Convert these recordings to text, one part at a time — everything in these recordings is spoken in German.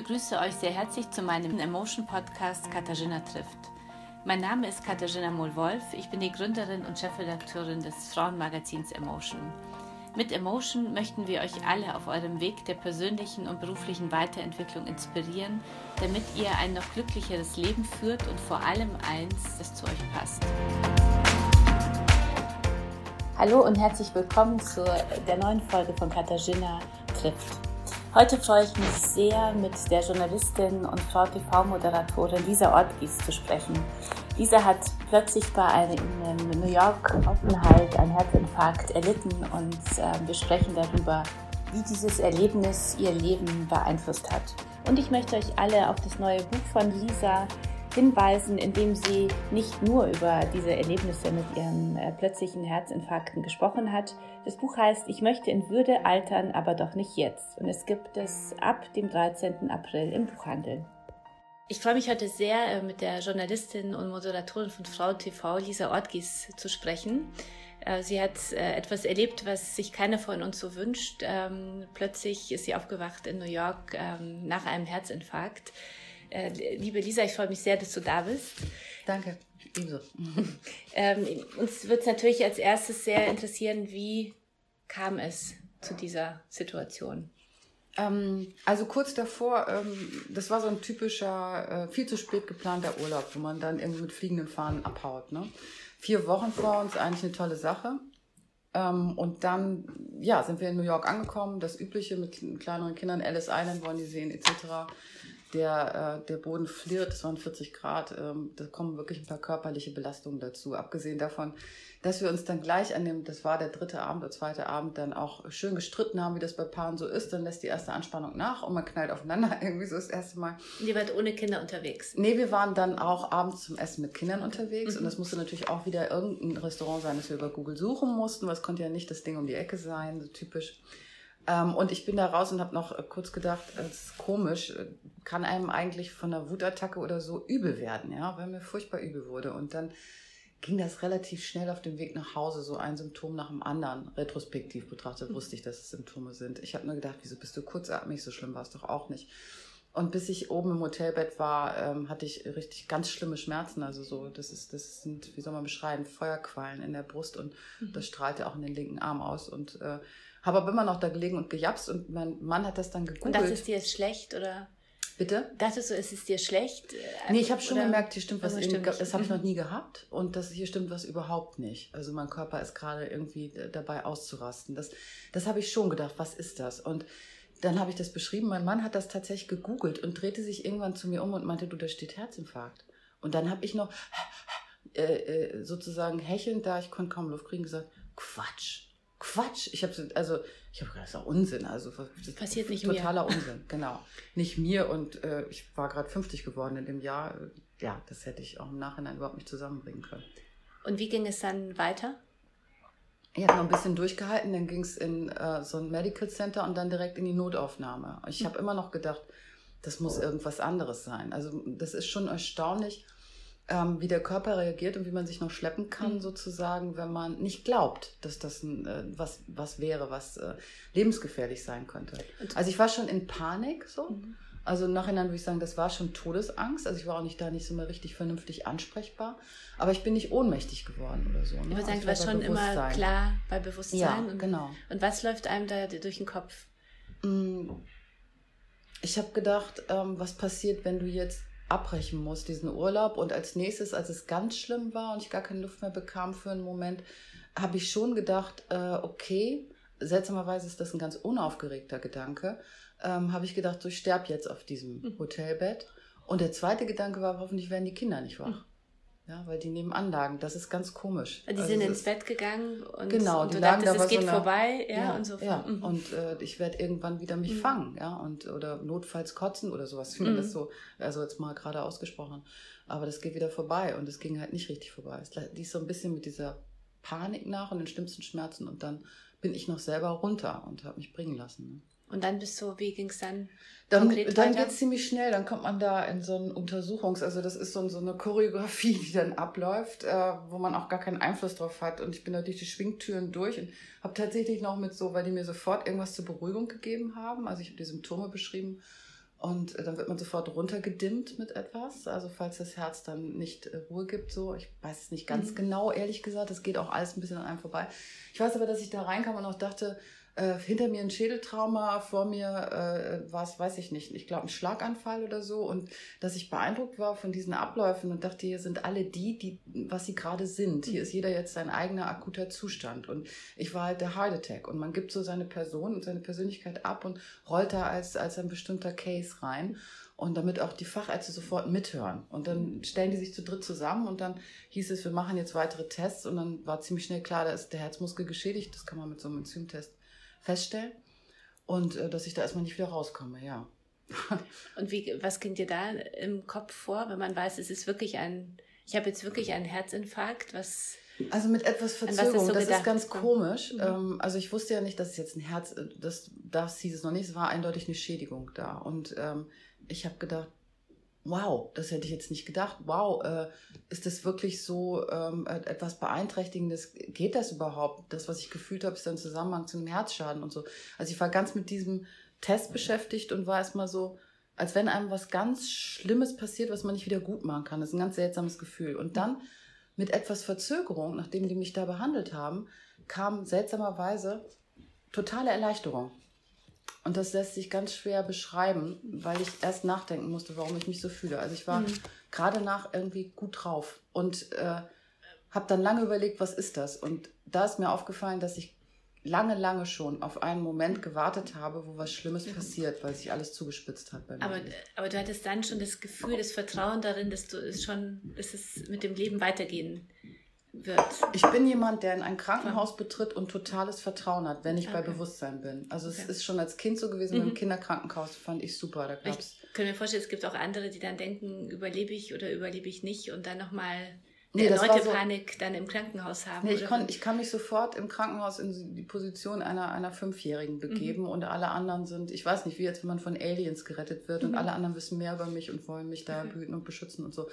Begrüße euch sehr herzlich zu meinem Emotion Podcast Katharina trifft. Mein Name ist Katharina Mohl-Wolf, ich bin die Gründerin und Chefredakteurin des Frauenmagazins Emotion. Mit Emotion möchten wir euch alle auf eurem Weg der persönlichen und beruflichen Weiterentwicklung inspirieren, damit ihr ein noch glücklicheres Leben führt und vor allem eins, das zu euch passt. Hallo und herzlich willkommen zu der neuen Folge von Katharina trifft. Heute freue ich mich sehr, mit der Journalistin und Frau TV-Moderatorin Lisa Ortgies zu sprechen. Lisa hat plötzlich bei einem New York Aufenthalt einen Herzinfarkt erlitten und äh, wir sprechen darüber, wie dieses Erlebnis ihr Leben beeinflusst hat. Und ich möchte euch alle auf das neue Buch von Lisa hinweisen, indem sie nicht nur über diese Erlebnisse mit ihren äh, plötzlichen Herzinfarkten gesprochen hat. Das Buch heißt Ich möchte in Würde altern, aber doch nicht jetzt. Und es gibt es ab dem 13. April im Buchhandel. Ich freue mich heute sehr, äh, mit der Journalistin und Moderatorin von Frau TV, Lisa Ortgies, zu sprechen. Äh, sie hat etwas erlebt, was sich keiner von uns so wünscht. Ähm, plötzlich ist sie aufgewacht in New York ähm, nach einem Herzinfarkt. Äh, liebe Lisa, ich freue mich sehr, dass du da bist. Danke, ebenso. ähm, uns wird es natürlich als erstes sehr interessieren, wie kam es zu dieser Situation? Ähm, also kurz davor, ähm, das war so ein typischer, äh, viel zu spät geplanter Urlaub, wo man dann irgendwie mit fliegenden Fahnen abhaut. Ne? Vier Wochen vor uns, eigentlich eine tolle Sache. Ähm, und dann, ja, sind wir in New York angekommen, das Übliche mit kleineren Kindern, Alice Island wollen die sehen, etc der, äh, der Boden flirrt, es waren 40 Grad, ähm, da kommen wirklich ein paar körperliche Belastungen dazu. Abgesehen davon, dass wir uns dann gleich an dem, das war der dritte Abend oder zweite Abend, dann auch schön gestritten haben, wie das bei Paaren so ist. Dann lässt die erste Anspannung nach und man knallt aufeinander. Irgendwie so das erste Mal. Ihr wart ohne Kinder unterwegs? Nee, wir waren dann auch abends zum Essen mit Kindern unterwegs. Mhm. Und das musste natürlich auch wieder irgendein Restaurant sein, das wir über Google suchen mussten, weil es konnte ja nicht das Ding um die Ecke sein, so typisch. Ähm, und ich bin da raus und habe noch äh, kurz gedacht, es ist komisch, äh, kann einem eigentlich von einer Wutattacke oder so übel werden, ja, weil mir furchtbar übel wurde. Und dann ging das relativ schnell auf dem Weg nach Hause, so ein Symptom nach dem anderen. Retrospektiv betrachtet wusste ich, dass es Symptome sind. Ich habe nur gedacht, wieso bist du kurzatmig? So schlimm war es doch auch nicht. Und bis ich oben im Hotelbett war, ähm, hatte ich richtig ganz schlimme Schmerzen. Also so, das ist, das sind, wie soll man beschreiben, Feuerquallen in der Brust und mhm. das strahlte auch in den linken Arm aus. Und äh, habe aber immer noch da gelegen und gejapst und mein Mann hat das dann gegoogelt. Und das ist dir jetzt schlecht oder? Bitte? Dachtest du, ist es dir schlecht? Nee, ich habe schon gemerkt, hier stimmt was. Stimmt das habe ich noch mhm. nie gehabt und das hier stimmt was überhaupt nicht. Also mein Körper ist gerade irgendwie dabei auszurasten. Das, das habe ich schon gedacht. Was ist das? Und dann habe ich das beschrieben. Mein Mann hat das tatsächlich gegoogelt und drehte sich irgendwann zu mir um und meinte, du, da steht Herzinfarkt. Und dann habe ich noch äh, äh, sozusagen hechelnd da, ich konnte kaum Luft kriegen, gesagt, Quatsch Quatsch. Ich habe also ich habe gedacht, das ist auch Unsinn. Also das passiert nicht totaler mir. Unsinn, genau. Nicht mir und äh, ich war gerade 50 geworden in dem Jahr. Ja, das hätte ich auch im Nachhinein überhaupt nicht zusammenbringen können. Und wie ging es dann weiter? Ich habe noch ein bisschen durchgehalten, dann ging es in äh, so ein Medical Center und dann direkt in die Notaufnahme. Ich habe immer noch gedacht, das muss irgendwas anderes sein. Also das ist schon erstaunlich, ähm, wie der Körper reagiert und wie man sich noch schleppen kann, mhm. sozusagen, wenn man nicht glaubt, dass das ein, äh, was, was wäre, was äh, lebensgefährlich sein könnte. Also ich war schon in Panik so. Mhm. Also im Nachhinein würde ich sagen, das war schon Todesangst. Also ich war auch nicht da nicht so mehr richtig vernünftig ansprechbar. Aber ich bin nicht ohnmächtig geworden oder so. Ne? Ich würde sagen, also du warst schon immer klar bei Bewusstsein. Ja, und, genau. Und was läuft einem da durch den Kopf? Mm, ich habe gedacht, ähm, was passiert, wenn du jetzt abbrechen muss, diesen Urlaub. Und als nächstes, als es ganz schlimm war und ich gar keine Luft mehr bekam für einen Moment, habe ich schon gedacht, äh, okay, seltsamerweise ist das ein ganz unaufgeregter Gedanke, ähm, habe ich gedacht, so ich sterbe jetzt auf diesem mhm. Hotelbett. Und der zweite Gedanke war, hoffentlich werden die Kinder nicht wach. Ja, weil die nehmen Anlagen. Das ist ganz komisch. Die also sind ins Bett gegangen und, genau, und du dachtest, es geht so eine, vorbei, ja, ja, und so. Ja, mhm. und äh, ich werde irgendwann wieder mich mhm. fangen, ja, und oder notfalls kotzen oder sowas. Ich mhm. das so, also jetzt mal gerade ausgesprochen. Aber das geht wieder vorbei und es ging halt nicht richtig vorbei. Es ließ so ein bisschen mit dieser Panik nach und den schlimmsten Schmerzen und dann bin ich noch selber runter und habe mich bringen lassen. Ne? Und dann bist du, wie ging es dann? Dann, dann geht es ziemlich schnell, dann kommt man da in so ein Untersuchungs-, also das ist so, so eine Choreografie, die dann abläuft, äh, wo man auch gar keinen Einfluss drauf hat. Und ich bin da durch die Schwingtüren durch und habe tatsächlich noch mit so, weil die mir sofort irgendwas zur Beruhigung gegeben haben, also ich habe die Symptome beschrieben und äh, dann wird man sofort runtergedimmt mit etwas, also falls das Herz dann nicht äh, Ruhe gibt, so. Ich weiß es nicht ganz mhm. genau, ehrlich gesagt, das geht auch alles ein bisschen an einem vorbei. Ich weiß aber, dass ich da reinkam und auch dachte, äh, hinter mir ein Schädeltrauma, vor mir äh, war es, weiß ich nicht, ich glaube ein Schlaganfall oder so und dass ich beeindruckt war von diesen Abläufen und dachte, hier sind alle die, die, was sie gerade sind. Hier ist jeder jetzt sein eigener akuter Zustand und ich war halt der Heart Attack und man gibt so seine Person und seine Persönlichkeit ab und rollt da als, als ein bestimmter Case rein und damit auch die Fachärzte sofort mithören. Und dann stellen die sich zu dritt zusammen und dann hieß es, wir machen jetzt weitere Tests und dann war ziemlich schnell klar, da ist der Herzmuskel geschädigt. Das kann man mit so einem Enzymtest feststellen. Und äh, dass ich da erstmal nicht wieder rauskomme, ja. Und wie, was ging dir da im Kopf vor, wenn man weiß, es ist wirklich ein, ich habe jetzt wirklich einen Herzinfarkt, was. Also mit etwas Verzögerung, so das ist ganz komisch. Mhm. Ähm, also ich wusste ja nicht, dass es jetzt ein Herz, äh, das, das hieß es noch nicht, es war eindeutig eine Schädigung da. Und ähm, ich habe gedacht, wow, das hätte ich jetzt nicht gedacht. Wow, äh, ist das wirklich so ähm, etwas Beeinträchtigendes? Geht das überhaupt? Das, was ich gefühlt habe, ist dann Zusammenhang zu einem Herzschaden und so. Also ich war ganz mit diesem Test beschäftigt und war erstmal so, als wenn einem was ganz Schlimmes passiert, was man nicht wieder gut machen kann. Das ist ein ganz seltsames Gefühl. Und dann mit etwas Verzögerung, nachdem die mich da behandelt haben, kam seltsamerweise totale Erleichterung. Und das lässt sich ganz schwer beschreiben, weil ich erst nachdenken musste, warum ich mich so fühle. Also ich war mhm. gerade nach irgendwie gut drauf und äh, habe dann lange überlegt, was ist das? Und da ist mir aufgefallen, dass ich lange, lange schon auf einen Moment gewartet habe, wo was Schlimmes mhm. passiert, weil sich alles zugespitzt hat bei mir. Aber, aber du hattest dann schon das Gefühl, das Vertrauen darin, dass du es schon, dass es mit dem Leben weitergehen wird. Ich bin jemand, der in ein Krankenhaus betritt und totales Vertrauen hat, wenn ich okay. bei Bewusstsein bin. Also es okay. ist schon als Kind so gewesen, mhm. im Kinderkrankenhaus fand ich super. Da gab's ich kann mir vorstellen, es gibt auch andere, die dann denken, überlebe ich oder überlebe ich nicht und dann nochmal nee, erneute so, Panik dann im Krankenhaus haben. Nee, ich, kon, ich kann mich sofort im Krankenhaus in die Position einer, einer Fünfjährigen mhm. begeben mhm. und alle anderen sind, ich weiß nicht, wie jetzt, wenn man von Aliens gerettet wird mhm. und alle anderen wissen mehr über mich und wollen mich da behüten und beschützen und so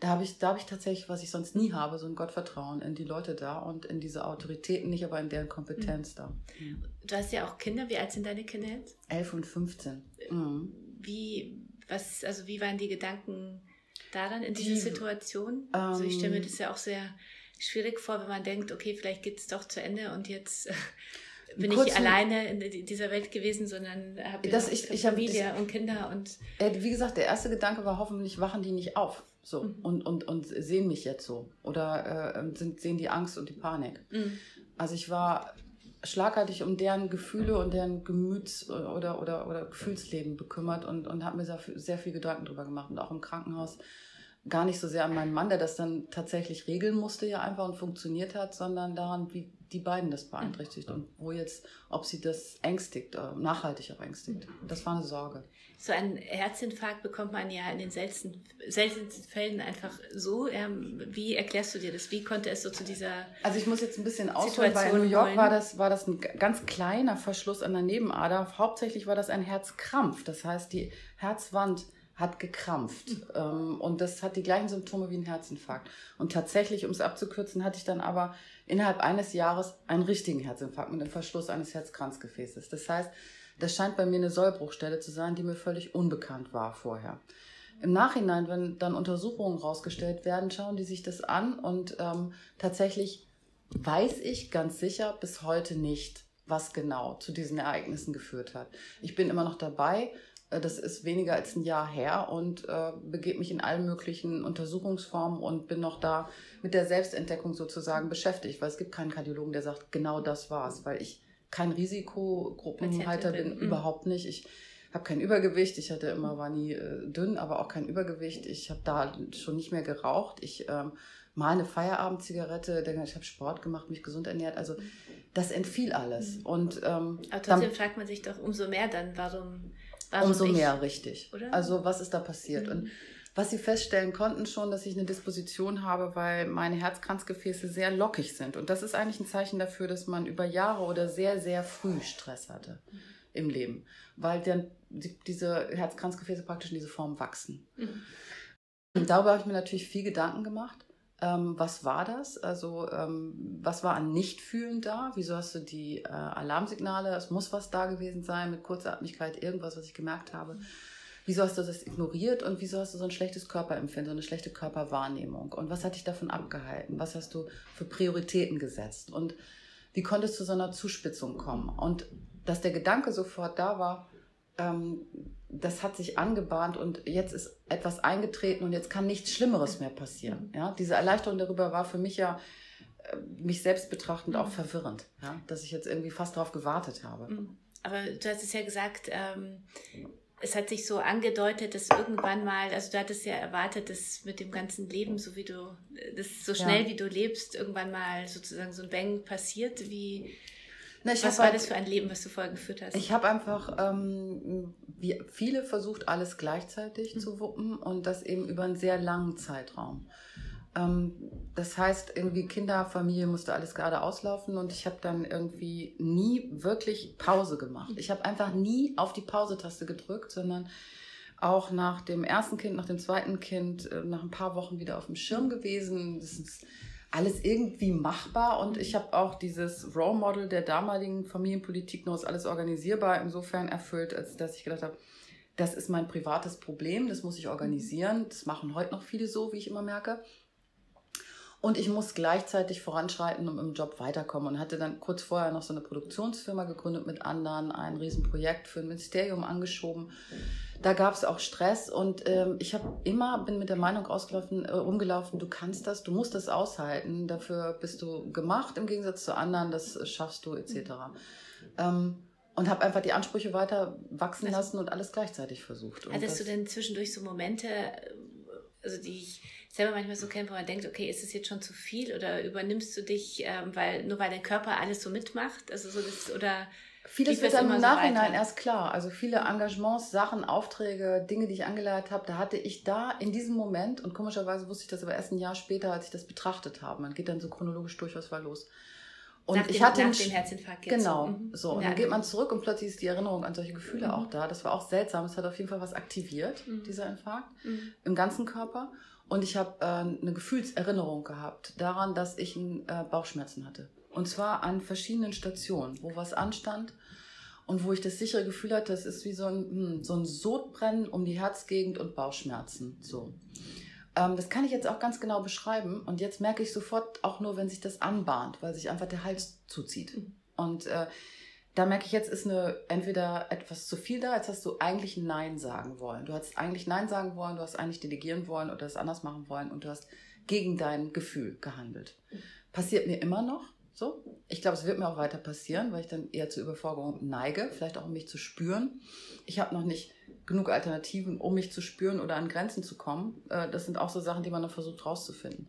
da habe ich, da habe ich tatsächlich, was ich sonst nie habe, so ein Gottvertrauen in die Leute da und in diese Autoritäten, nicht aber in deren Kompetenz mhm. da. Mhm. Du hast ja auch Kinder. Wie alt sind deine Kinder jetzt? Elf und 15. Mhm. Wie, was, also wie waren die Gedanken da dann in dieser die, Situation? Ähm, also ich stelle mir ähm, das ja auch sehr schwierig vor, wenn man denkt, okay, vielleicht geht es doch zu Ende und jetzt bin ich alleine in dieser Welt gewesen, sondern habe ich, ich Familie hab, und Kinder und. Wie gesagt, der erste Gedanke war, hoffentlich wachen die nicht auf. So, mhm. und, und, und sehen mich jetzt so. Oder äh, sind, sehen die Angst und die Panik. Mhm. Also ich war schlagartig um deren Gefühle und deren Gemüts- oder, oder, oder Gefühlsleben bekümmert und, und habe mir sehr, sehr viel Gedanken drüber gemacht. Und auch im Krankenhaus gar nicht so sehr an meinen Mann, der das dann tatsächlich regeln musste ja einfach und funktioniert hat, sondern daran, wie die beiden das beeinträchtigt und wo jetzt, ob sie das ängstigt, äh, nachhaltig auch ängstigt. Das war eine Sorge. So einen Herzinfarkt bekommt man ja in den seltensten, seltensten Fällen einfach so. Ähm, wie erklärst du dir das? Wie konnte es so zu dieser Also ich muss jetzt ein bisschen ausholen, weil in New York war das, war das ein ganz kleiner Verschluss an der Nebenader. Hauptsächlich war das ein Herzkrampf. Das heißt, die Herzwand hat gekrampft. Mhm. und das hat die gleichen Symptome wie ein Herzinfarkt. Und tatsächlich, um es abzukürzen, hatte ich dann aber innerhalb eines Jahres einen richtigen Herzinfarkt mit dem Verschluss eines Herzkranzgefäßes. Das heißt, das scheint bei mir eine Sollbruchstelle zu sein, die mir völlig unbekannt war vorher. Im Nachhinein, wenn dann Untersuchungen rausgestellt werden, schauen die sich das an und ähm, tatsächlich weiß ich ganz sicher bis heute nicht, was genau zu diesen Ereignissen geführt hat. Ich bin immer noch dabei, das ist weniger als ein Jahr her und äh, begebe mich in allen möglichen Untersuchungsformen und bin noch da mit der Selbstentdeckung sozusagen beschäftigt, weil es gibt keinen Kardiologen, der sagt, genau das war's, weil ich kein Risikogruppenhalter bin, mhm. überhaupt nicht. Ich habe kein Übergewicht, ich hatte immer, war nie äh, dünn, aber auch kein Übergewicht. Ich habe da schon nicht mehr geraucht. Ich ähm, mal eine Feierabendzigarette, ich habe Sport gemacht, mich gesund ernährt. Also das entfiel alles. Mhm. Und, ähm, aber trotzdem dann, fragt man sich doch umso mehr dann, warum Warum umso nicht? mehr, richtig. Oder? Also was ist da passiert? Mhm. Und was sie feststellen konnten schon, dass ich eine Disposition habe, weil meine Herzkranzgefäße sehr lockig sind. Und das ist eigentlich ein Zeichen dafür, dass man über Jahre oder sehr, sehr früh Stress hatte. Mhm. im Leben, weil dann die, diese Herzkranzgefäße praktisch in diese Form wachsen. Mhm. Und darüber habe ich mir natürlich viel Gedanken gemacht. Ähm, was war das? Also ähm, was war an Nichtfühlen da? Wieso hast du die äh, Alarmsignale? Es muss was da gewesen sein mit Kurzatmigkeit, irgendwas, was ich gemerkt habe. Wieso hast du das ignoriert und wieso hast du so ein schlechtes Körperempfinden, so eine schlechte Körperwahrnehmung? Und was hat dich davon abgehalten? Was hast du für Prioritäten gesetzt? Und wie konntest du zu so einer Zuspitzung kommen? Und dass der Gedanke sofort da war, ähm, das hat sich angebahnt und jetzt ist etwas eingetreten und jetzt kann nichts Schlimmeres mehr passieren. Ja, diese Erleichterung darüber war für mich ja äh, mich selbst betrachtend auch verwirrend, ja, dass ich jetzt irgendwie fast darauf gewartet habe. Mhm. Aber du hast es ja gesagt, ähm, es hat sich so angedeutet, dass irgendwann mal, also du hattest ja erwartet, dass mit dem ganzen Leben, so wie du, das so schnell ja. wie du lebst, irgendwann mal sozusagen so ein Bang passiert. Wie, na, Was war halt, das für ein Leben, was du vorher geführt hast? Ich habe einfach, ähm, wie viele versucht, alles gleichzeitig mhm. zu wuppen und das eben über einen sehr langen Zeitraum. Ähm, das heißt, irgendwie Kinder, Familie musste alles gerade auslaufen und ich habe dann irgendwie nie wirklich Pause gemacht. Ich habe einfach nie auf die Pause-Taste gedrückt, sondern auch nach dem ersten Kind, nach dem zweiten Kind, äh, nach ein paar Wochen wieder auf dem Schirm gewesen. Das ist alles irgendwie machbar und ich habe auch dieses Role Model der damaligen Familienpolitik noch ist alles organisierbar insofern erfüllt, als dass ich gedacht habe, das ist mein privates Problem, das muss ich organisieren. Das machen heute noch viele so, wie ich immer merke. Und ich muss gleichzeitig voranschreiten und im Job weiterkommen und hatte dann kurz vorher noch so eine Produktionsfirma gegründet mit anderen, ein Riesenprojekt für ein Ministerium angeschoben da gab es auch Stress und ähm, ich habe immer bin mit der Meinung ausgelaufen, äh, rumgelaufen, du kannst das, du musst das aushalten, dafür bist du gemacht im Gegensatz zu anderen, das schaffst du etc. Ähm, und habe einfach die Ansprüche weiter wachsen also, lassen und alles gleichzeitig versucht. Und hattest du denn zwischendurch so Momente, äh, also die ich selber manchmal so kenne, wo man denkt, okay, ist es jetzt schon zu viel oder übernimmst du dich, ähm, weil nur weil dein Körper alles so mitmacht, also so das oder Vieles wird dann im Nachhinein so erst klar. Also viele Engagements, Sachen, Aufträge, Dinge, die ich angeleitet habe, da hatte ich da in diesem Moment, und komischerweise wusste ich das aber erst ein Jahr später, als ich das betrachtet habe. Man geht dann so chronologisch durch, was war los. Und nach ich dem, hatte nach dem Herzinfarkt jetzt Genau, mhm. so. Und ja, dann geht man zurück und plötzlich ist die Erinnerung an solche Gefühle mhm. auch da. Das war auch seltsam. Es hat auf jeden Fall was aktiviert, mhm. dieser Infarkt, mhm. im ganzen Körper. Und ich habe äh, eine Gefühlserinnerung gehabt daran, dass ich äh, Bauchschmerzen hatte. Und zwar an verschiedenen Stationen, wo was anstand und wo ich das sichere Gefühl hatte, das ist wie so ein, hm, so ein Sodbrennen um die Herzgegend und Bauchschmerzen. So. Ähm, das kann ich jetzt auch ganz genau beschreiben. Und jetzt merke ich sofort auch nur, wenn sich das anbahnt, weil sich einfach der Hals zuzieht. Mhm. Und äh, da merke ich jetzt, ist eine, entweder etwas zu viel da, jetzt hast du eigentlich Nein sagen wollen. Du hast eigentlich Nein sagen wollen, du hast eigentlich delegieren wollen oder es anders machen wollen und du hast gegen dein Gefühl gehandelt. Passiert mir immer noch. So, ich glaube, es wird mir auch weiter passieren, weil ich dann eher zur Überforderung neige, vielleicht auch um mich zu spüren. Ich habe noch nicht genug Alternativen, um mich zu spüren oder an Grenzen zu kommen. Äh, das sind auch so Sachen, die man dann versucht rauszufinden.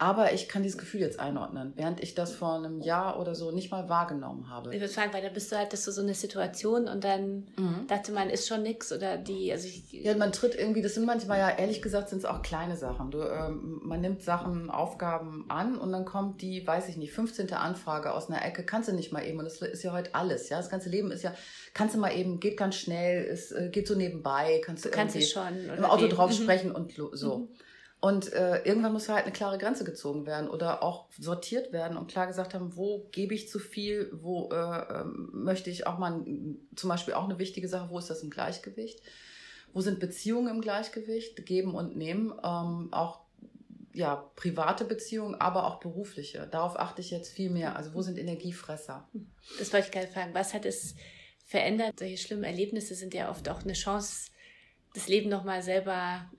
Aber ich kann dieses Gefühl jetzt einordnen, während ich das vor einem Jahr oder so nicht mal wahrgenommen habe. Ich würde sagen, weil da bist du halt, das ist so eine Situation und dann mhm. dachte man, ist schon nix oder die, also ich, Ja, man tritt irgendwie, das sind manchmal ja, ehrlich gesagt, sind es auch kleine Sachen. Du, ähm, man nimmt Sachen, Aufgaben an und dann kommt die, weiß ich nicht, 15. Anfrage aus einer Ecke, kannst du nicht mal eben und das ist ja heute alles, ja, das ganze Leben ist ja, kannst du mal eben, geht ganz schnell, es äh, geht so nebenbei, kannst du, du kannst schon, im Auto drauf mhm. sprechen und so. Mhm. Und äh, irgendwann muss halt eine klare Grenze gezogen werden oder auch sortiert werden und klar gesagt haben, wo gebe ich zu viel, wo äh, ähm, möchte ich auch mal, zum Beispiel auch eine wichtige Sache, wo ist das im Gleichgewicht? Wo sind Beziehungen im Gleichgewicht? Geben und nehmen. Ähm, auch ja, private Beziehungen, aber auch berufliche. Darauf achte ich jetzt viel mehr. Also wo sind Energiefresser? Das wollte ich gerade fragen. Was hat es verändert? Solche schlimmen Erlebnisse sind ja oft auch eine Chance, das Leben nochmal selber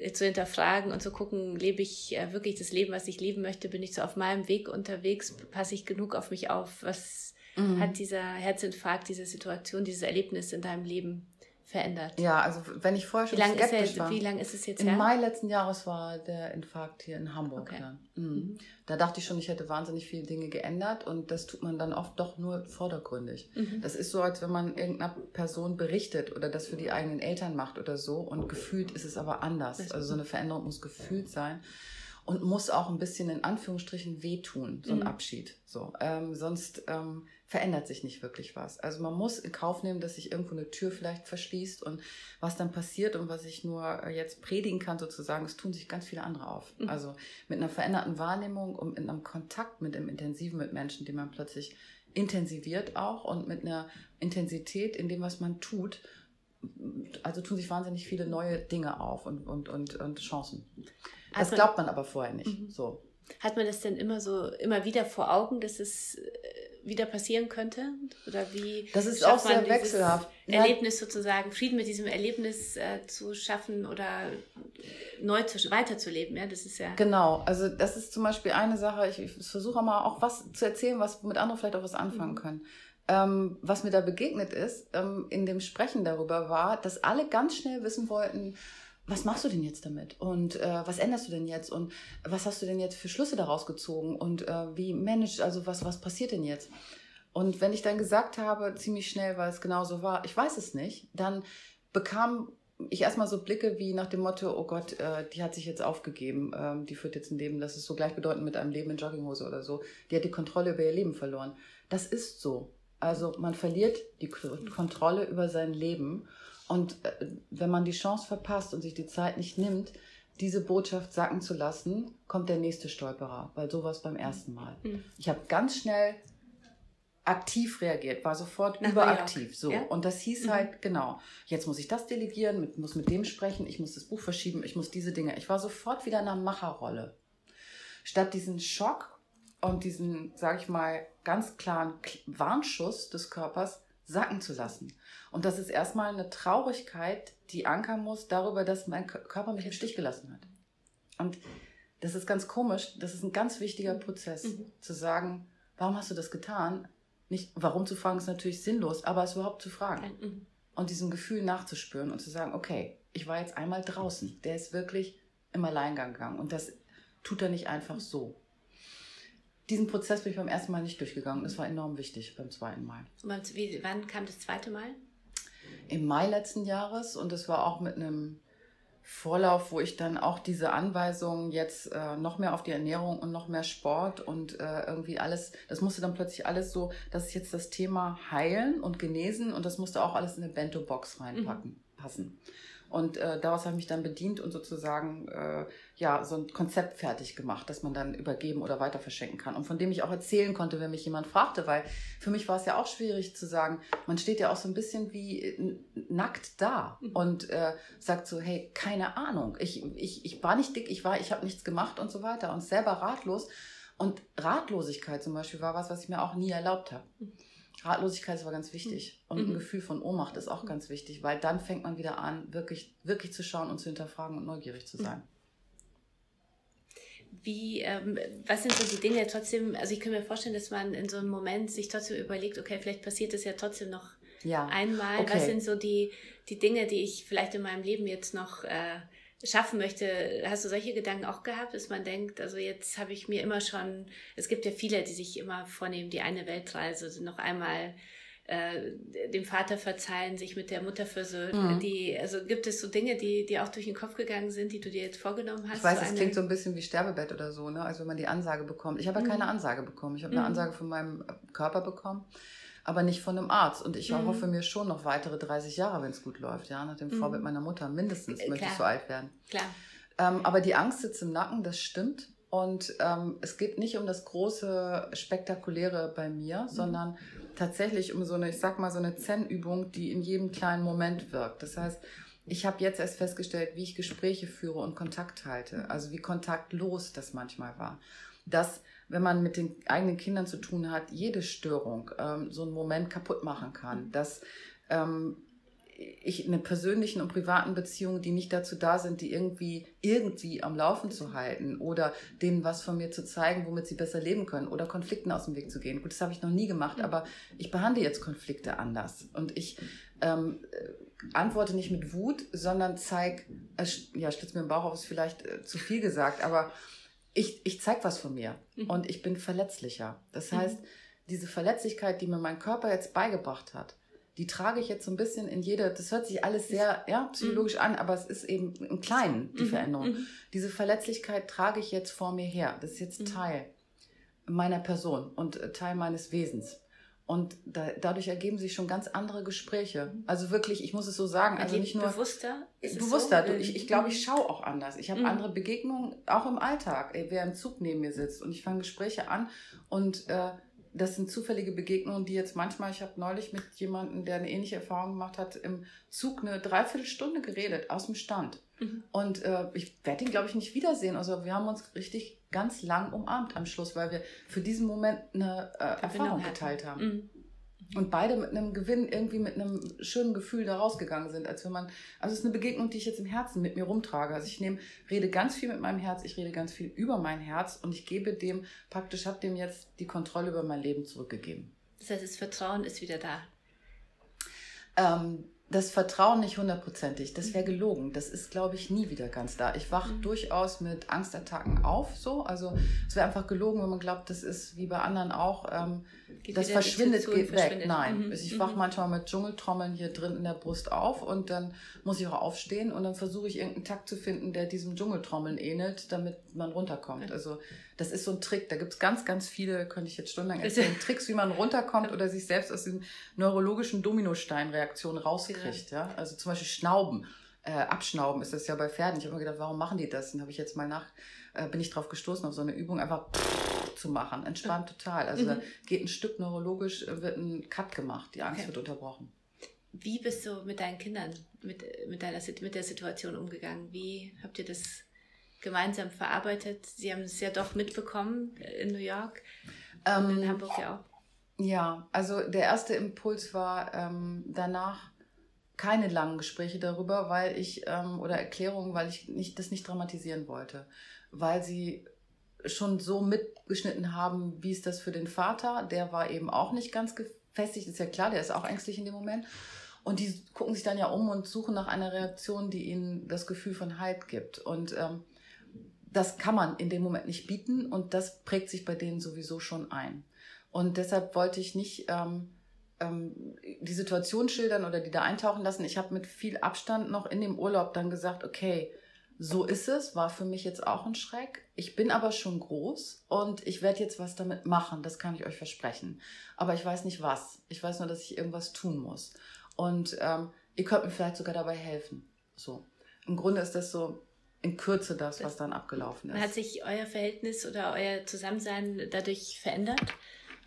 äh, zu hinterfragen und zu gucken, lebe ich äh, wirklich das Leben, was ich leben möchte? Bin ich so auf meinem Weg unterwegs? Passe ich genug auf mich auf? Was mhm. hat dieser Herzinfarkt, diese Situation, dieses Erlebnis in deinem Leben verändert? Ja, also wenn ich vorher schon wie lang skeptisch ist er, war. Wie lange ist es jetzt Im her? Mai letzten Jahres war der Infarkt hier in Hamburg. Okay. Mhm. Mhm. Da dachte ich schon, ich hätte wahnsinnig viele Dinge geändert und das tut man dann oft doch nur vordergründig. Mhm. Das ist so, als wenn man irgendeiner Person berichtet oder das für die eigenen Eltern macht oder so und gefühlt ist es aber anders. Also so eine Veränderung muss gefühlt sein. Und muss auch ein bisschen in Anführungsstrichen wehtun, so ein mhm. Abschied. So, ähm, sonst ähm, verändert sich nicht wirklich was. Also man muss in Kauf nehmen, dass sich irgendwo eine Tür vielleicht verschließt und was dann passiert und was ich nur äh, jetzt predigen kann sozusagen, es tun sich ganz viele andere auf. Mhm. Also mit einer veränderten Wahrnehmung und mit einem Kontakt mit dem Intensiven mit Menschen, die man plötzlich intensiviert auch und mit einer Intensität in dem, was man tut, also tun sich wahnsinnig viele neue Dinge auf und, und, und, und Chancen. Das also, glaubt man aber vorher nicht. Mhm. So. Hat man das denn immer so, immer wieder vor Augen, dass es äh, wieder passieren könnte? Oder wie das ist auch sehr wechselhaft. Erlebnis sozusagen, Frieden mit diesem Erlebnis äh, zu schaffen oder neu zu, weiterzuleben, ja, das ist ja. Genau, also das ist zum Beispiel eine Sache, ich, ich versuche mal auch was zu erzählen, was mit anderen vielleicht auch was anfangen mhm. können. Ähm, was mir da begegnet ist, ähm, in dem Sprechen darüber war, dass alle ganz schnell wissen wollten, was machst du denn jetzt damit? Und äh, was änderst du denn jetzt? Und was hast du denn jetzt für Schlüsse daraus gezogen? Und äh, wie managst, also was, was passiert denn jetzt? Und wenn ich dann gesagt habe, ziemlich schnell, weil es genau so war, ich weiß es nicht, dann bekam ich erstmal so Blicke wie nach dem Motto, oh Gott, äh, die hat sich jetzt aufgegeben, ähm, die führt jetzt ein Leben, das ist so gleichbedeutend mit einem Leben in Jogginghose oder so. Die hat die Kontrolle über ihr Leben verloren. Das ist so. Also man verliert die Kontrolle über sein Leben. Und äh, wenn man die Chance verpasst und sich die Zeit nicht nimmt, diese Botschaft sacken zu lassen, kommt der nächste Stolperer, weil sowas beim ersten Mal. Mhm. Ich habe ganz schnell aktiv reagiert, war sofort Nach überaktiv. So. Ja? Und das hieß mhm. halt, genau, jetzt muss ich das delegieren, mit, muss mit dem sprechen, ich muss das Buch verschieben, ich muss diese Dinge. Ich war sofort wieder in einer Macherrolle. Statt diesen Schock und diesen, sage ich mal, ganz klaren Warnschuss des Körpers sacken zu lassen. Und das ist erstmal eine Traurigkeit, die ankern muss darüber, dass mein Körper mich im Stich gelassen hat. Und das ist ganz komisch. Das ist ein ganz wichtiger Prozess, mhm. zu sagen, warum hast du das getan? Nicht, warum zu fragen ist natürlich sinnlos, aber es überhaupt zu fragen. Mhm. Und diesem Gefühl nachzuspüren und zu sagen, okay, ich war jetzt einmal draußen. Der ist wirklich im Alleingang gegangen. Und das tut er nicht einfach so diesen Prozess bin ich beim ersten Mal nicht durchgegangen. Das war enorm wichtig beim zweiten Mal. Und wie, wann kam das zweite Mal? Im Mai letzten Jahres und es war auch mit einem Vorlauf, wo ich dann auch diese Anweisungen jetzt äh, noch mehr auf die Ernährung und noch mehr Sport und äh, irgendwie alles, das musste dann plötzlich alles so, das ist jetzt das Thema heilen und genesen und das musste auch alles in eine Bento-Box reinpacken, mhm. passen. Und äh, daraus habe ich mich dann bedient und sozusagen äh, ja so ein Konzept fertig gemacht, das man dann übergeben oder weiter verschenken kann. Und von dem ich auch erzählen konnte, wenn mich jemand fragte, weil für mich war es ja auch schwierig zu sagen, man steht ja auch so ein bisschen wie nackt da mhm. und äh, sagt so, hey, keine Ahnung, ich, ich, ich war nicht dick, ich war, ich habe nichts gemacht und so weiter und selber ratlos. Und Ratlosigkeit zum Beispiel war was, was ich mir auch nie erlaubt habe. Mhm. Ratlosigkeit ist aber ganz wichtig. Und mhm. ein Gefühl von Ohnmacht ist auch ganz wichtig, weil dann fängt man wieder an, wirklich, wirklich zu schauen und zu hinterfragen und neugierig zu sein. Wie, ähm, was sind so die Dinge trotzdem, also ich kann mir vorstellen, dass man in so einem Moment sich trotzdem überlegt, okay, vielleicht passiert es ja trotzdem noch ja. einmal. Okay. Was sind so die, die Dinge, die ich vielleicht in meinem Leben jetzt noch äh, schaffen möchte. Hast du solche Gedanken auch gehabt, dass man denkt, also jetzt habe ich mir immer schon, es gibt ja viele, die sich immer vornehmen, die eine Weltreise noch einmal äh, dem Vater verzeihen, sich mit der Mutter versöhnen. Mhm. Die, also gibt es so Dinge, die dir auch durch den Kopf gegangen sind, die du dir jetzt vorgenommen hast? Ich weiß, es klingt so ein bisschen wie Sterbebett oder so, ne? Also wenn man die Ansage bekommt. Ich habe ja mhm. keine Ansage bekommen. Ich habe eine mhm. Ansage von meinem Körper bekommen aber nicht von einem Arzt. Und ich mhm. hoffe mir schon noch weitere 30 Jahre, wenn es gut läuft, ja, nach dem mhm. Vorbild meiner Mutter. Mindestens äh, möchte ich so alt werden. Klar. Ähm, aber die Angst sitzt im Nacken, das stimmt. Und ähm, es geht nicht um das große, spektakuläre bei mir, mhm. sondern tatsächlich um so eine, ich sag mal, so eine Zen-Übung, die in jedem kleinen Moment wirkt. Das heißt, ich habe jetzt erst festgestellt, wie ich Gespräche führe und Kontakt halte. Also wie kontaktlos das manchmal war. Dass wenn man mit den eigenen Kindern zu tun hat, jede Störung ähm, so einen Moment kaputt machen kann. Dass ähm, ich in persönlichen und privaten Beziehungen, die nicht dazu da sind, die irgendwie irgendwie am Laufen zu halten oder denen was von mir zu zeigen, womit sie besser leben können oder Konflikten aus dem Weg zu gehen. Gut, das habe ich noch nie gemacht, aber ich behandle jetzt Konflikte anders und ich ähm, antworte nicht mit Wut, sondern zeig, äh, ja, stütze mir den Bauch auf, ist vielleicht äh, zu viel gesagt, aber ich, ich zeige was von mir mhm. und ich bin verletzlicher. Das mhm. heißt, diese Verletzlichkeit, die mir mein Körper jetzt beigebracht hat, die trage ich jetzt so ein bisschen in jeder, das hört sich alles sehr ja, psychologisch mhm. an, aber es ist eben im Kleinen die mhm. Veränderung. Mhm. Diese Verletzlichkeit trage ich jetzt vor mir her. Das ist jetzt mhm. Teil meiner Person und äh, Teil meines Wesens. Und da, dadurch ergeben sich schon ganz andere Gespräche. Also wirklich, ich muss es so sagen, also nicht nur bewusster. Ist bewusster. So? Ich, ich glaube, ich schaue auch anders. Ich habe mhm. andere Begegnungen, auch im Alltag. Wer im Zug neben mir sitzt und ich fange Gespräche an und äh, das sind zufällige Begegnungen, die jetzt manchmal, ich habe neulich mit jemandem, der eine ähnliche Erfahrung gemacht hat, im Zug eine Dreiviertelstunde geredet, aus dem Stand. Mhm. Und äh, ich werde ihn, glaube ich, nicht wiedersehen. Also wir haben uns richtig ganz lang umarmt am Schluss, weil wir für diesen Moment eine äh, Erfahrung geteilt haben. Mhm. Und beide mit einem Gewinn, irgendwie mit einem schönen Gefühl da rausgegangen sind, als wenn man, also es ist eine Begegnung, die ich jetzt im Herzen mit mir rumtrage. Also ich nehme, rede ganz viel mit meinem Herz, ich rede ganz viel über mein Herz und ich gebe dem, praktisch habe dem jetzt die Kontrolle über mein Leben zurückgegeben. Das heißt, das Vertrauen ist wieder da. Ähm, das Vertrauen nicht hundertprozentig, das wäre mhm. gelogen. Das ist, glaube ich, nie wieder ganz da. Ich wache mhm. durchaus mit Angstattacken auf, so. Also es wäre einfach gelogen, wenn man glaubt, das ist wie bei anderen auch, ähm, das verschwindet, geht weg. Nein, mhm. ich wache mhm. manchmal mit Dschungeltrommeln hier drin in der Brust auf und dann muss ich auch aufstehen und dann versuche ich irgendeinen Takt zu finden, der diesem Dschungeltrommeln ähnelt, damit man runterkommt. Also das ist so ein Trick. Da gibt's ganz, ganz viele, könnte ich jetzt stundenlang erzählen, Tricks, wie man runterkommt oder sich selbst aus diesen neurologischen Dominosteinreaktionen rauskriegt. Ja. ja? Also zum Beispiel Schnauben. Äh, Abschnauben ist das ja bei Pferden. Ich habe mir gedacht, warum machen die das? Dann habe ich jetzt mal nach, äh, bin ich drauf gestoßen, auf so eine Übung, einfach zu machen. Entspannt total. Also mhm. da geht ein Stück neurologisch, äh, wird ein Cut gemacht. Die Angst okay. wird unterbrochen. Wie bist du mit deinen Kindern, mit, mit, deiner, mit der Situation umgegangen? Wie habt ihr das gemeinsam verarbeitet? Sie haben es ja doch mitbekommen in New York ähm, und in Hamburg ja auch. Ja, also der erste Impuls war ähm, danach keine langen Gespräche darüber, weil ich ähm, oder Erklärungen, weil ich nicht, das nicht dramatisieren wollte, weil sie schon so mitgeschnitten haben, wie ist das für den Vater, der war eben auch nicht ganz gefestigt, ist ja klar, der ist auch ängstlich in dem Moment. Und die gucken sich dann ja um und suchen nach einer Reaktion, die ihnen das Gefühl von Halt gibt. Und ähm, das kann man in dem Moment nicht bieten und das prägt sich bei denen sowieso schon ein. Und deshalb wollte ich nicht ähm, ähm, die Situation schildern oder die da eintauchen lassen. Ich habe mit viel Abstand noch in dem Urlaub dann gesagt, okay, so ist es, war für mich jetzt auch ein Schreck. Ich bin aber schon groß und ich werde jetzt was damit machen, das kann ich euch versprechen. Aber ich weiß nicht was. Ich weiß nur, dass ich irgendwas tun muss. Und ähm, ihr könnt mir vielleicht sogar dabei helfen. So. Im Grunde ist das so, in Kürze das, was dann abgelaufen ist. Hat sich euer Verhältnis oder euer Zusammensein dadurch verändert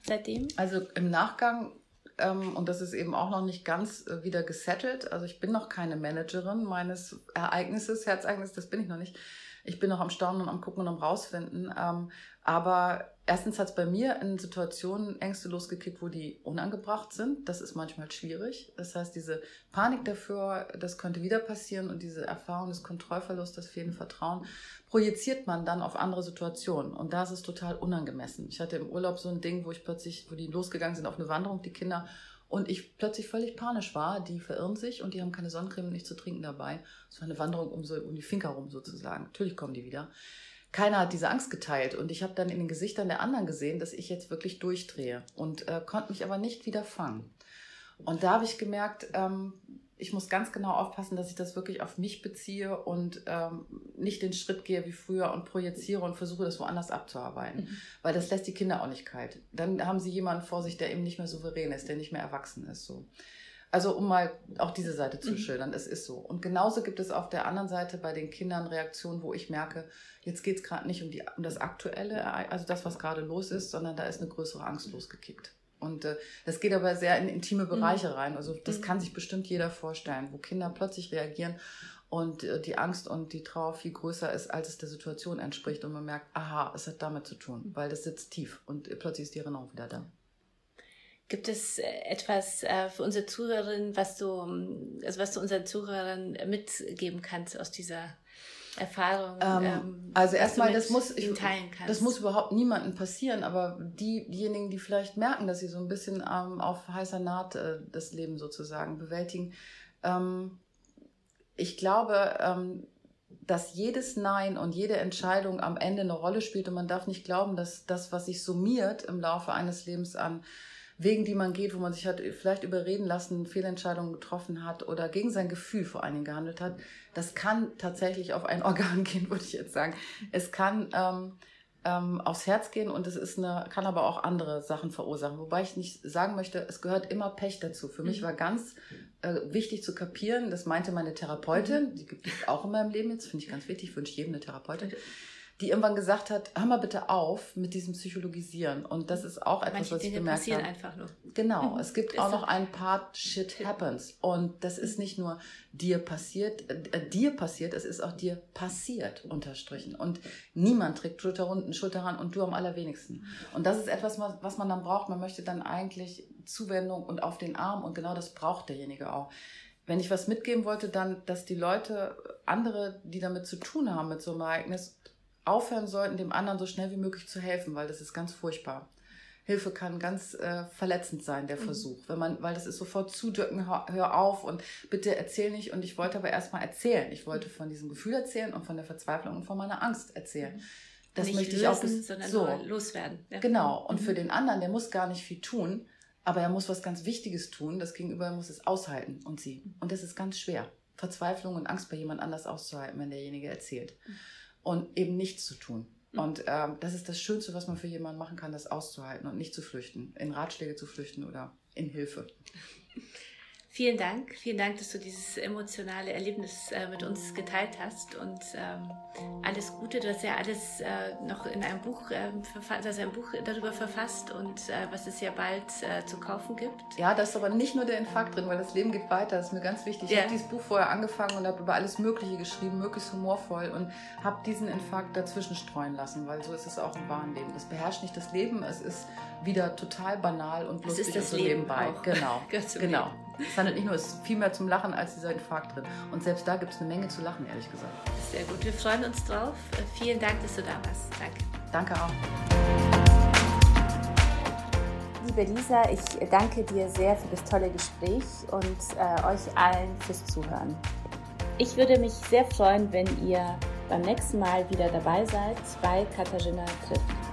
seitdem? Also im Nachgang, ähm, und das ist eben auch noch nicht ganz äh, wieder gesettelt, also ich bin noch keine Managerin meines Ereignisses, Herzereignisses, das bin ich noch nicht. Ich bin noch am Staunen und am Gucken und am Rausfinden. Ähm, aber erstens hat es bei mir in Situationen Ängste losgekickt, wo die unangebracht sind. Das ist manchmal schwierig. Das heißt, diese Panik dafür, das könnte wieder passieren und diese Erfahrung des Kontrollverlusts, das fehlende Vertrauen, projiziert man dann auf andere Situationen. Und da ist es total unangemessen. Ich hatte im Urlaub so ein Ding, wo ich plötzlich, wo die losgegangen sind auf eine Wanderung, die Kinder, und ich plötzlich völlig panisch war. Die verirren sich und die haben keine Sonnencreme und nichts zu trinken dabei. Es war eine Wanderung um, so, um die Finca rum sozusagen. Natürlich kommen die wieder keiner hat diese Angst geteilt. Und ich habe dann in den Gesichtern der anderen gesehen, dass ich jetzt wirklich durchdrehe und äh, konnte mich aber nicht wieder fangen. Und da habe ich gemerkt, ähm, ich muss ganz genau aufpassen, dass ich das wirklich auf mich beziehe und ähm, nicht den Schritt gehe wie früher und projiziere und versuche, das woanders abzuarbeiten. Mhm. Weil das lässt die Kinder auch nicht kalt. Dann haben sie jemanden vor sich, der eben nicht mehr souverän ist, der nicht mehr erwachsen ist. So. Also um mal auch diese Seite zu mhm. schildern, es ist so. Und genauso gibt es auf der anderen Seite bei den Kindern Reaktionen, wo ich merke, jetzt geht es gerade nicht um, die, um das Aktuelle, also das, was gerade los ist, sondern da ist eine größere Angst losgekickt. Und äh, das geht aber sehr in intime mhm. Bereiche mhm. rein. Also das mhm. kann sich bestimmt jeder vorstellen, wo Kinder plötzlich reagieren und äh, die Angst und die Trauer viel größer ist, als es der Situation entspricht. Und man merkt, aha, es hat damit zu tun, weil das sitzt tief und plötzlich ist die Erinnerung wieder da. Gibt es äh, etwas äh, für unsere Zuhörerinnen, was du, also was du unseren Zuhörern mitgeben kannst aus dieser Erfahrung? Ähm, ähm, also erstmal, das muss ich, das muss überhaupt niemandem passieren, aber die, diejenigen, die vielleicht merken, dass sie so ein bisschen ähm, auf heißer Naht äh, das Leben sozusagen bewältigen, ähm, ich glaube, ähm, dass jedes Nein und jede Entscheidung am Ende eine Rolle spielt und man darf nicht glauben, dass das, was sich summiert im Laufe eines Lebens an Wegen, die man geht, wo man sich hat vielleicht überreden lassen, Fehlentscheidungen getroffen hat oder gegen sein Gefühl vor allen Dingen gehandelt hat, das kann tatsächlich auf ein Organ gehen, würde ich jetzt sagen. Es kann ähm, ähm, aufs Herz gehen und es ist eine, kann aber auch andere Sachen verursachen. Wobei ich nicht sagen möchte, es gehört immer Pech dazu. Für mich mhm. war ganz äh, wichtig zu kapieren, das meinte meine Therapeutin, die gibt es auch in meinem Leben jetzt, finde ich ganz wichtig, wünsche jedem eine Therapeutin die irgendwann gesagt hat, hör mal bitte auf mit diesem Psychologisieren. Und das ist auch etwas, Manche was ich Dinge gemerkt passieren habe. einfach nur. Genau, mhm. es gibt ist auch noch einen Part Shit happens. Und das ist nicht nur dir passiert, äh, dir passiert, es ist auch dir passiert, unterstrichen. Und niemand trägt Schulter unten, Schulter ran und du am allerwenigsten. Und das ist etwas, was man dann braucht. Man möchte dann eigentlich Zuwendung und auf den Arm und genau das braucht derjenige auch wenn ich was mitgeben wollte, dann, dass die Leute, andere, die damit zu tun haben mit so einem Ereignis, aufhören sollten, dem anderen so schnell wie möglich zu helfen, weil das ist ganz furchtbar. Hilfe kann ganz äh, verletzend sein, der mhm. Versuch. Wenn man, weil das ist sofort zudrücken, hör, hör, auf und bitte erzähl nicht. Und ich wollte aber erstmal erzählen. Ich wollte von diesem Gefühl erzählen und von der Verzweiflung und von meiner Angst erzählen. Mhm. Das nicht möchte ich lösen, auch bis, sondern so. loswerden. Ja. Genau. Und mhm. für den anderen, der muss gar nicht viel tun, aber er muss was ganz Wichtiges tun. Das Gegenüber muss es aushalten und sie. Mhm. Und das ist ganz schwer. Verzweiflung und Angst bei jemand anders auszuhalten, wenn derjenige erzählt. Und eben nichts zu tun. Mhm. Und ähm, das ist das Schönste, was man für jemanden machen kann, das auszuhalten und nicht zu flüchten, in Ratschläge zu flüchten oder in Hilfe. Vielen Dank. Vielen Dank, dass du dieses emotionale Erlebnis äh, mit uns geteilt hast und ähm, alles Gute. Du hast ja alles äh, noch in einem Buch, äh, also ein Buch darüber verfasst und äh, was es ja bald äh, zu kaufen gibt. Ja, da ist aber nicht nur der Infarkt drin, weil das Leben geht weiter. Das ist mir ganz wichtig. Ich ja. habe dieses Buch vorher angefangen und habe über alles Mögliche geschrieben, möglichst humorvoll und habe diesen Infarkt dazwischen streuen lassen, weil so ist es auch im wahren Leben. Es beherrscht nicht das Leben, es ist wieder total banal und lustig es ist das und so Leben nebenbei. Auch. Genau. genau. Leben. Es handelt nicht nur, es ist viel mehr zum Lachen als dieser Infarkt drin. Und selbst da gibt es eine Menge zu lachen, ehrlich gesagt. Sehr gut, wir freuen uns drauf. Vielen Dank, dass du da warst. Danke. Danke auch. Liebe Lisa, ich danke dir sehr für das tolle Gespräch und äh, euch allen fürs Zuhören. Ich würde mich sehr freuen, wenn ihr beim nächsten Mal wieder dabei seid bei Katharina trifft.